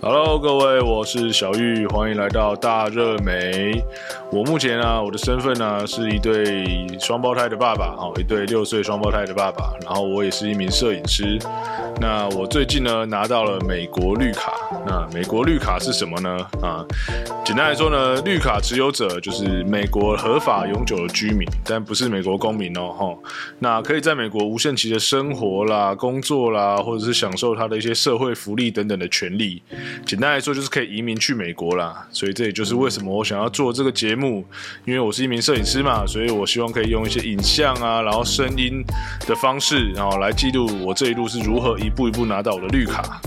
Hello，各位，我是小玉，欢迎来到大热美。我目前呢，我的身份呢是一对双胞胎的爸爸，哦，一对六岁双胞胎的爸爸。然后我也是一名摄影师。那我最近呢拿到了美国绿卡。那美国绿卡是什么呢？啊，简单来说呢，绿卡持有者就是美国合法永久的居民，但不是美国公民哦，哈。那可以在美国无限期的生活啦、工作啦，或者是享受他的一些社会福利等等的权利。简单来说，就是可以移民去美国啦。所以这也就是为什么我想要做这个节目，因为我是一名摄影师嘛，所以我希望可以用一些影像啊，然后声音的方式，然后来记录我这一路是如何一步一步拿到我的绿卡。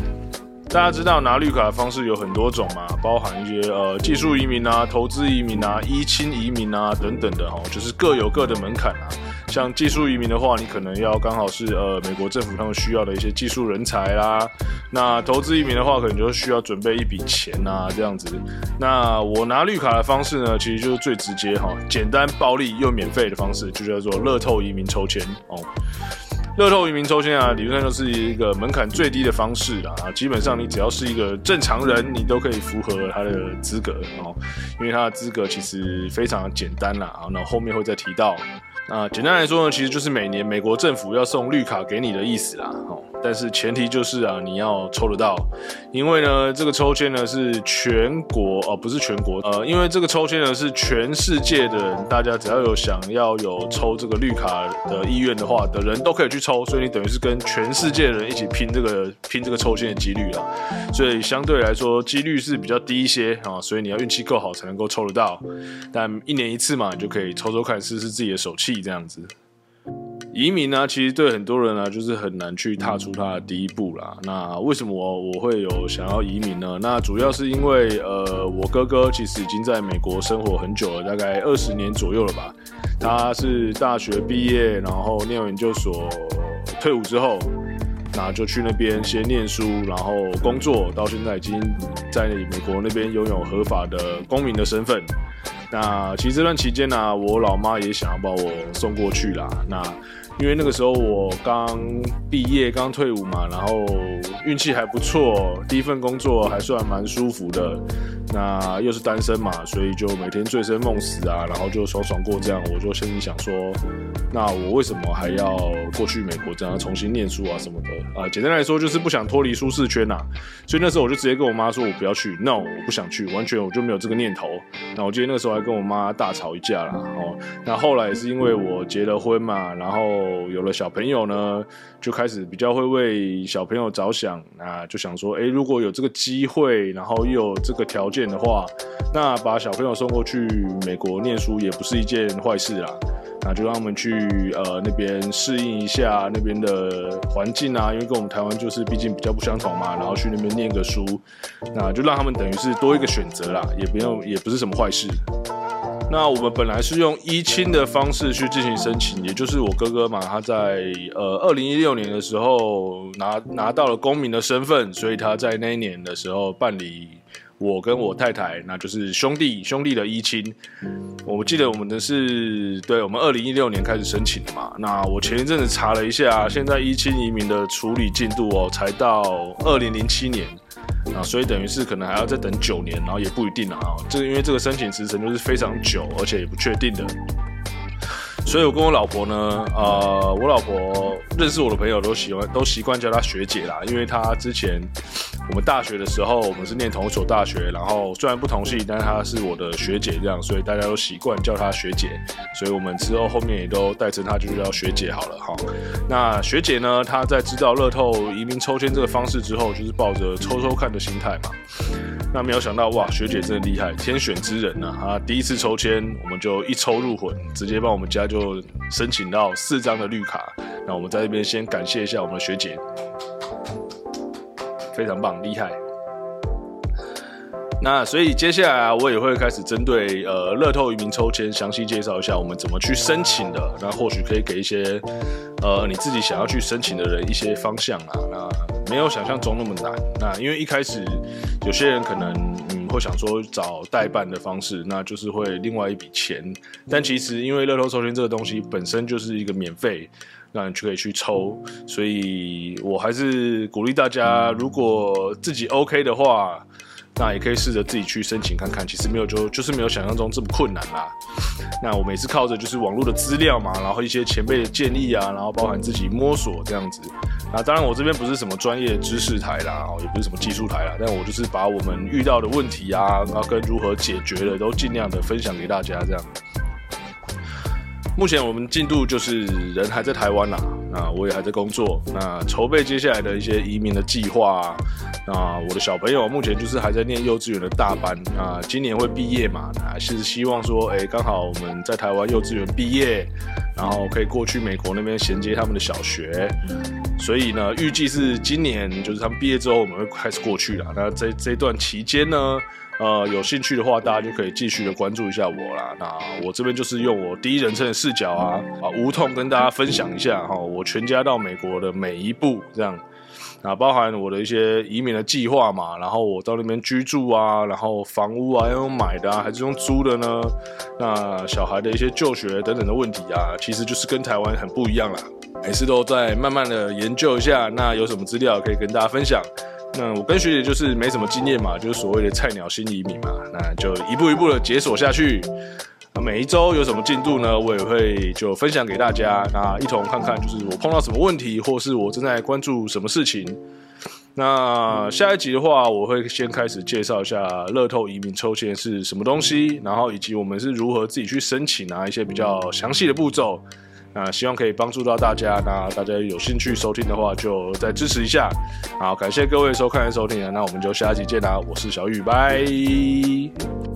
大家知道拿绿卡的方式有很多种嘛，包含一些呃技术移民啊、投资移民啊、依亲移民啊等等的哦，就是各有各的门槛啊。像技术移民的话，你可能要刚好是呃美国政府他们需要的一些技术人才啦。那投资移民的话，可能就需要准备一笔钱啊这样子。那我拿绿卡的方式呢，其实就是最直接哈，简单暴力又免费的方式，就叫做乐透移民抽签哦。乐透移民抽签啊，理论上就是一个门槛最低的方式啦。啊，基本上你只要是一个正常人，你都可以符合他的资格哦。因为他的资格其实非常简单啦。啊，那后面会再提到。啊，简单来说呢，其实就是每年美国政府要送绿卡给你的意思啦。哦，但是前提就是啊，你要抽得到，因为呢，这个抽签呢是全国哦，不是全国，呃，因为这个抽签呢是全世界的人，大家只要有想要有抽这个绿卡的意愿的话，的人都可以去抽，所以你等于是跟全世界的人一起拼这个拼这个抽签的几率了。所以相对来说几率是比较低一些啊，所以你要运气够好才能够抽得到。但一年一次嘛，你就可以抽抽看，试试自己的手气。这样子，移民呢，其实对很多人呢，就是很难去踏出他的第一步啦。那为什么我我会有想要移民呢？那主要是因为，呃，我哥哥其实已经在美国生活很久了，大概二十年左右了吧。他是大学毕业，然后念研究所，退伍之后，那就去那边先念书，然后工作，到现在已经在美国那边拥有合法的公民的身份。那其实这段期间呢，我老妈也想要把我送过去啦。那因为那个时候我刚毕业、刚退伍嘛，然后运气还不错，第一份工作还算蛮舒服的。那又是单身嘛，所以就每天醉生梦死啊，然后就爽爽过这样。我就心里想说，那我为什么还要过去美国这样重新念书啊什么的？啊，简单来说就是不想脱离舒适圈呐。所以那时候我就直接跟我妈说，我不要去，no，我不想去，完全我就没有这个念头。那我记得那个时候还跟我妈大吵一架啦。哦，那后来也是因为我结了婚嘛，然后有了小朋友呢，就开始比较会为小朋友着想啊，就想说，哎，如果有这个机会，然后又有这个条件。的话，那把小朋友送过去美国念书也不是一件坏事啦。那就让他们去呃那边适应一下那边的环境啊，因为跟我们台湾就是毕竟比较不相同嘛。然后去那边念个书，那就让他们等于是多一个选择啦，也不用也不是什么坏事。那我们本来是用一亲的方式去进行申请，也就是我哥哥嘛，他在呃二零一六年的时候拿拿到了公民的身份，所以他在那一年的时候办理。我跟我太太，那就是兄弟兄弟的一亲。我记得我们的是，对我们二零一六年开始申请的嘛。那我前一阵子查了一下，现在一亲移民的处理进度哦，才到二零零七年啊，所以等于是可能还要再等九年，然后也不一定啊。这个因为这个申请时程就是非常久，而且也不确定的。所以我跟我老婆呢，呃，我老婆认识我的朋友都喜欢都习惯叫她学姐啦，因为她之前我们大学的时候，我们是念同一所大学，然后虽然不同系，但是她是我的学姐这样，所以大家都习惯叫她学姐，所以我们之后后面也都代称她就叫学姐好了哈。那学姐呢，她在知道乐透移民抽签这个方式之后，就是抱着抽抽看的心态嘛。那没有想到哇，学姐真的厉害，天选之人呐！她第一次抽签，我们就一抽入魂，直接帮我们加就申请到四张的绿卡。那我们在这边先感谢一下我们的学姐，非常棒，厉害。那所以接下来啊，我也会开始针对呃乐透移民抽签详细介绍一下我们怎么去申请的。那或许可以给一些呃你自己想要去申请的人一些方向啊。那没有想象中那么难。那因为一开始有些人可能会想说找代办的方式，那就是会另外一笔钱。但其实因为乐透抽签这个东西本身就是一个免费，让你就可以去抽，所以我还是鼓励大家，如果自己 OK 的话。那也可以试着自己去申请看看，其实没有就就是没有想象中这么困难啦。那我每次靠着就是网络的资料嘛，然后一些前辈的建议啊，然后包含自己摸索这样子。那当然我这边不是什么专业知识台啦，也不是什么技术台啦，但我就是把我们遇到的问题啊，然后跟如何解决的都尽量的分享给大家这样。目前我们进度就是人还在台湾啦，那我也还在工作，那筹备接下来的一些移民的计划。那我的小朋友目前就是还在念幼稚园的大班，那今年会毕业嘛？那是希望说，哎，刚好我们在台湾幼稚园毕业，然后可以过去美国那边衔接他们的小学，所以呢，预计是今年就是他们毕业之后，我们会开始过去了。那这这段期间呢？呃，有兴趣的话，大家就可以继续的关注一下我啦。那我这边就是用我第一人称的视角啊，啊，无痛跟大家分享一下哈，我全家到美国的每一步这样，啊，包含我的一些移民的计划嘛，然后我到那边居住啊，然后房屋啊，要用买的啊，还是用租的呢？那小孩的一些就学等等的问题啊，其实就是跟台湾很不一样啦。每次都在慢慢的研究一下，那有什么资料可以跟大家分享？那我跟学姐就是没什么经验嘛，就是所谓的菜鸟新移民嘛，那就一步一步的解锁下去。每一周有什么进度呢？我也会就分享给大家，那一同看看就是我碰到什么问题，或是我正在关注什么事情。那下一集的话，我会先开始介绍一下乐透移民抽签是什么东西，然后以及我们是如何自己去申请啊一些比较详细的步骤。那希望可以帮助到大家。那大家有兴趣收听的话，就再支持一下。好，感谢各位收看和收听那我们就下集见啦！我是小雨，拜。